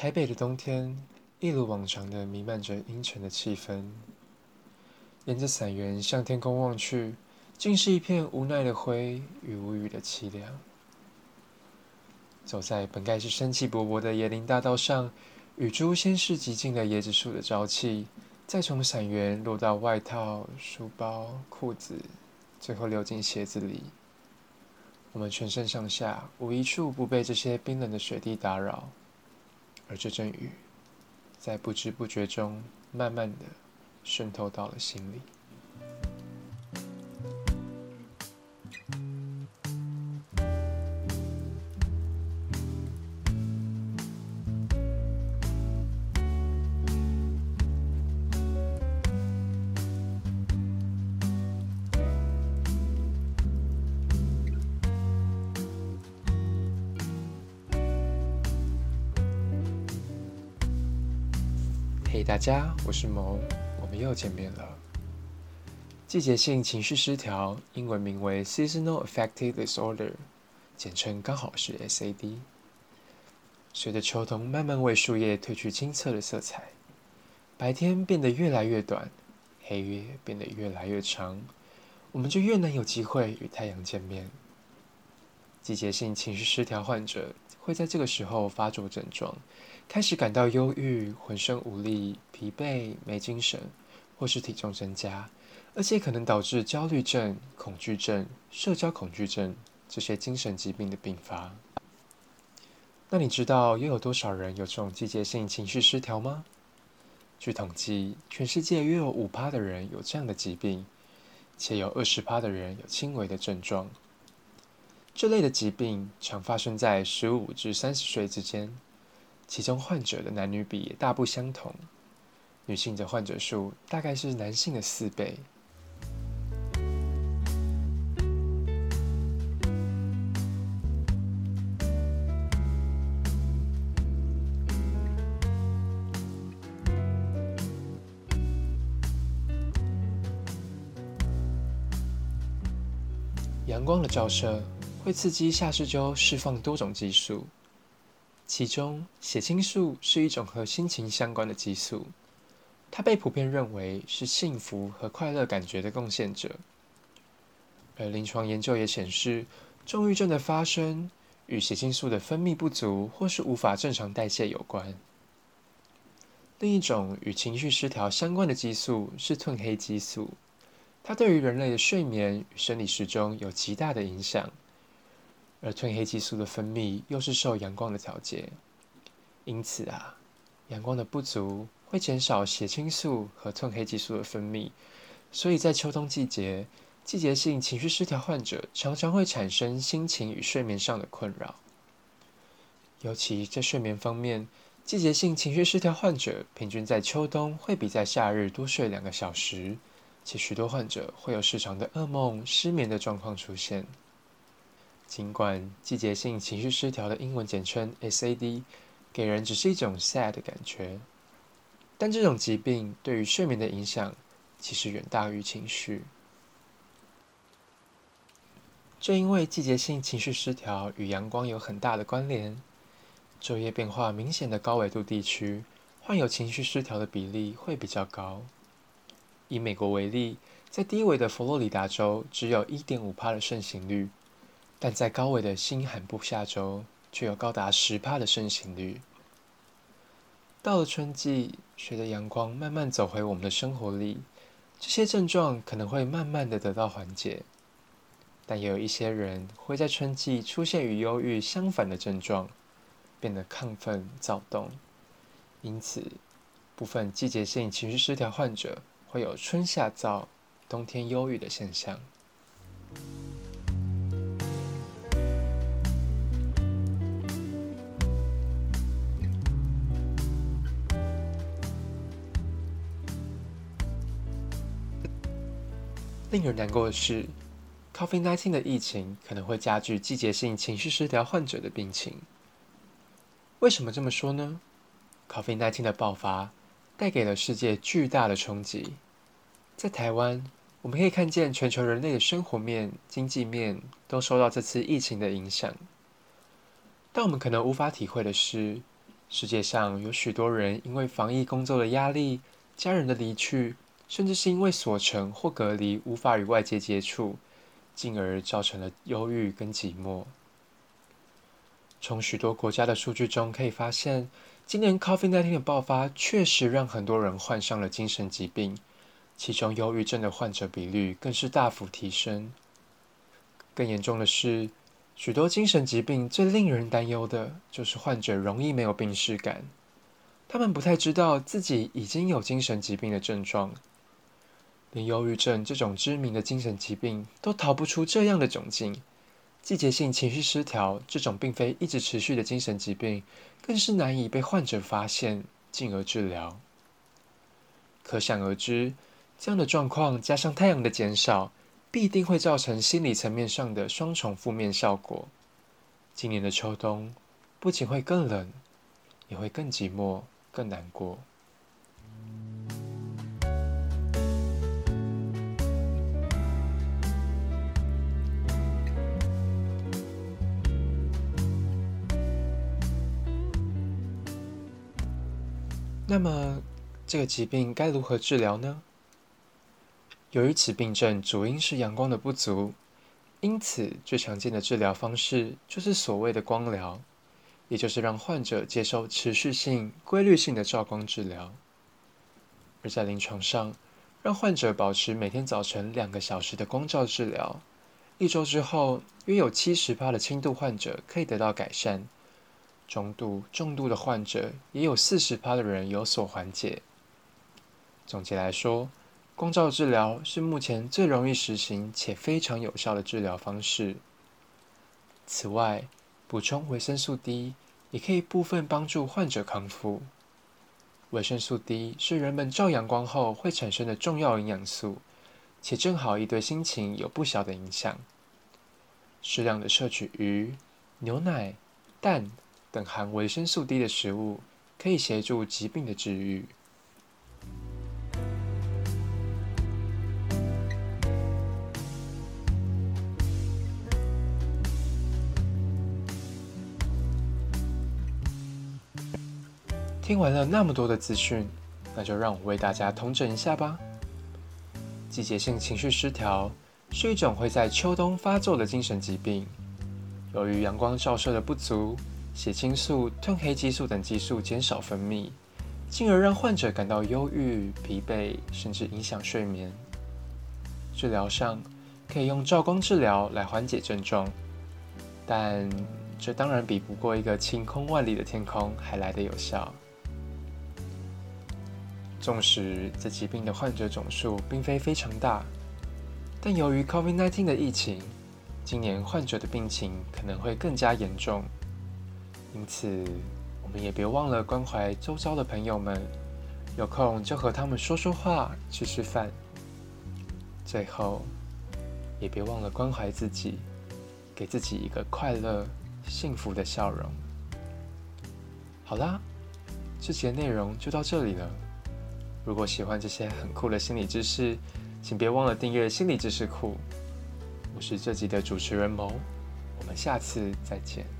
台北的冬天，一如往常的弥漫着阴沉的气氛。沿着伞缘向天空望去，竟是一片无奈的灰与无语的凄凉。走在本该是生气勃勃的椰林大道上，雨珠先是极尽了椰子树的朝气，再从伞缘落到外套、书包、裤子，最后流进鞋子里。我们全身上下无一处不被这些冰冷的雪滴打扰。而这阵雨，在不知不觉中，慢慢的渗透到了心里。嘿，大家，我是萌，我们又见面了。季节性情绪失调，英文名为 Seasonal Affective Disorder，简称刚好是 SAD。随着秋冬慢慢为树叶褪去清澈的色彩，白天变得越来越短，黑夜变得越来越长，我们就越难有机会与太阳见面。季节性情绪失调患者会在这个时候发作症状。开始感到忧郁、浑身无力、疲惫、没精神，或是体重增加，而且可能导致焦虑症、恐惧症、社交恐惧症这些精神疾病的并发。那你知道又有多少人有这种季节性情绪失调吗？据统计，全世界约有五趴的人有这样的疾病，且有二十趴的人有轻微的症状。这类的疾病常发生在十五至三十岁之间。其中患者的男女比也大不相同，女性的患者数大概是男性的四倍。阳光的照射会刺激下视丘释放多种激素。其中，血清素是一种和心情相关的激素，它被普遍认为是幸福和快乐感觉的贡献者。而临床研究也显示，重郁症的发生与血清素的分泌不足或是无法正常代谢有关。另一种与情绪失调相关的激素是褪黑激素，它对于人类的睡眠与生理时钟有极大的影响。而褪黑激素的分泌又是受阳光的调节，因此啊，阳光的不足会减少血清素和褪黑激素的分泌，所以在秋冬季节，季节性情绪失调患者常常会产生心情与睡眠上的困扰。尤其在睡眠方面，季节性情绪失调患者平均在秋冬会比在夏日多睡两个小时，且许多患者会有时常的噩梦、失眠的状况出现。尽管季节性情绪失调的英文简称 SAD，给人只是一种 sad 的感觉，但这种疾病对于睡眠的影响其实远大于情绪。正因为季节性情绪失调与阳光有很大的关联，昼夜变化明显的高纬度地区，患有情绪失调的比例会比较高。以美国为例，在低纬的佛罗里达州，只有一点五帕的盛行率。但在高纬的新罕布夏州，却有高达十帕的盛行率。到了春季，随着阳光慢慢走回我们的生活里，这些症状可能会慢慢的得到缓解。但也有一些人会在春季出现与忧郁相反的症状，变得亢奋躁动。因此，部分季节性情绪失调患者会有春夏燥、冬天忧郁的现象。令人难过的是，COVID-19 的疫情可能会加剧季节性情绪失调患者的病情。为什么这么说呢？COVID-19 的爆发带给了世界巨大的冲击。在台湾，我们可以看见全球人类的生活面、经济面都受到这次疫情的影响。但我们可能无法体会的是，世界上有许多人因为防疫工作的压力、家人的离去，甚至是因为锁城或隔离，无法与外界接触，进而造成了忧郁跟寂寞。从许多国家的数据中可以发现，今年 COVID-19 的爆发确实让很多人患上了精神疾病，其中忧郁症的患者比率更是大幅提升。更严重的是，许多精神疾病最令人担忧的就是患者容易没有病逝感，他们不太知道自己已经有精神疾病的症状，连忧郁症这种知名的精神疾病都逃不出这样的窘境。季节性情绪失调这种并非一直持续的精神疾病，更是难以被患者发现，进而治疗。可想而知，这样的状况加上太阳的减少。必定会造成心理层面上的双重负面效果。今年的秋冬不仅会更冷，也会更寂寞、更难过。那么，这个疾病该如何治疗呢？由于此病症主因是阳光的不足，因此最常见的治疗方式就是所谓的光疗，也就是让患者接受持续性、规律性的照光治疗。而在临床上，让患者保持每天早晨两个小时的光照治疗，一周之后，约有七十趴的轻度患者可以得到改善，中度、重度的患者也有四十趴的人有所缓解。总结来说，光照治疗是目前最容易实行且非常有效的治疗方式。此外，补充维生素 D 也可以部分帮助患者康复。维生素 D 是人们照阳光后会产生的重要营养素，且正好亦对心情有不小的影响。适量的摄取鱼、牛奶、蛋等含维生素 D 的食物，可以协助疾病的治愈。听完了那么多的资讯，那就让我为大家统整一下吧。季节性情绪失调是一种会在秋冬发作的精神疾病，由于阳光照射的不足，血清素、褪黑激素等激素减少分泌，进而让患者感到忧郁、疲惫，甚至影响睡眠。治疗上可以用照光治疗来缓解症状，但这当然比不过一个晴空万里的天空还来得有效。纵使这疾病的患者总数并非非常大，但由于 COVID-19 的疫情，今年患者的病情可能会更加严重。因此，我们也别忘了关怀周遭的朋友们，有空就和他们说说话、吃吃饭。最后，也别忘了关怀自己，给自己一个快乐、幸福的笑容。好啦，这节内容就到这里了。如果喜欢这些很酷的心理知识，请别忘了订阅心理知识库。我是这集的主持人谋，我们下次再见。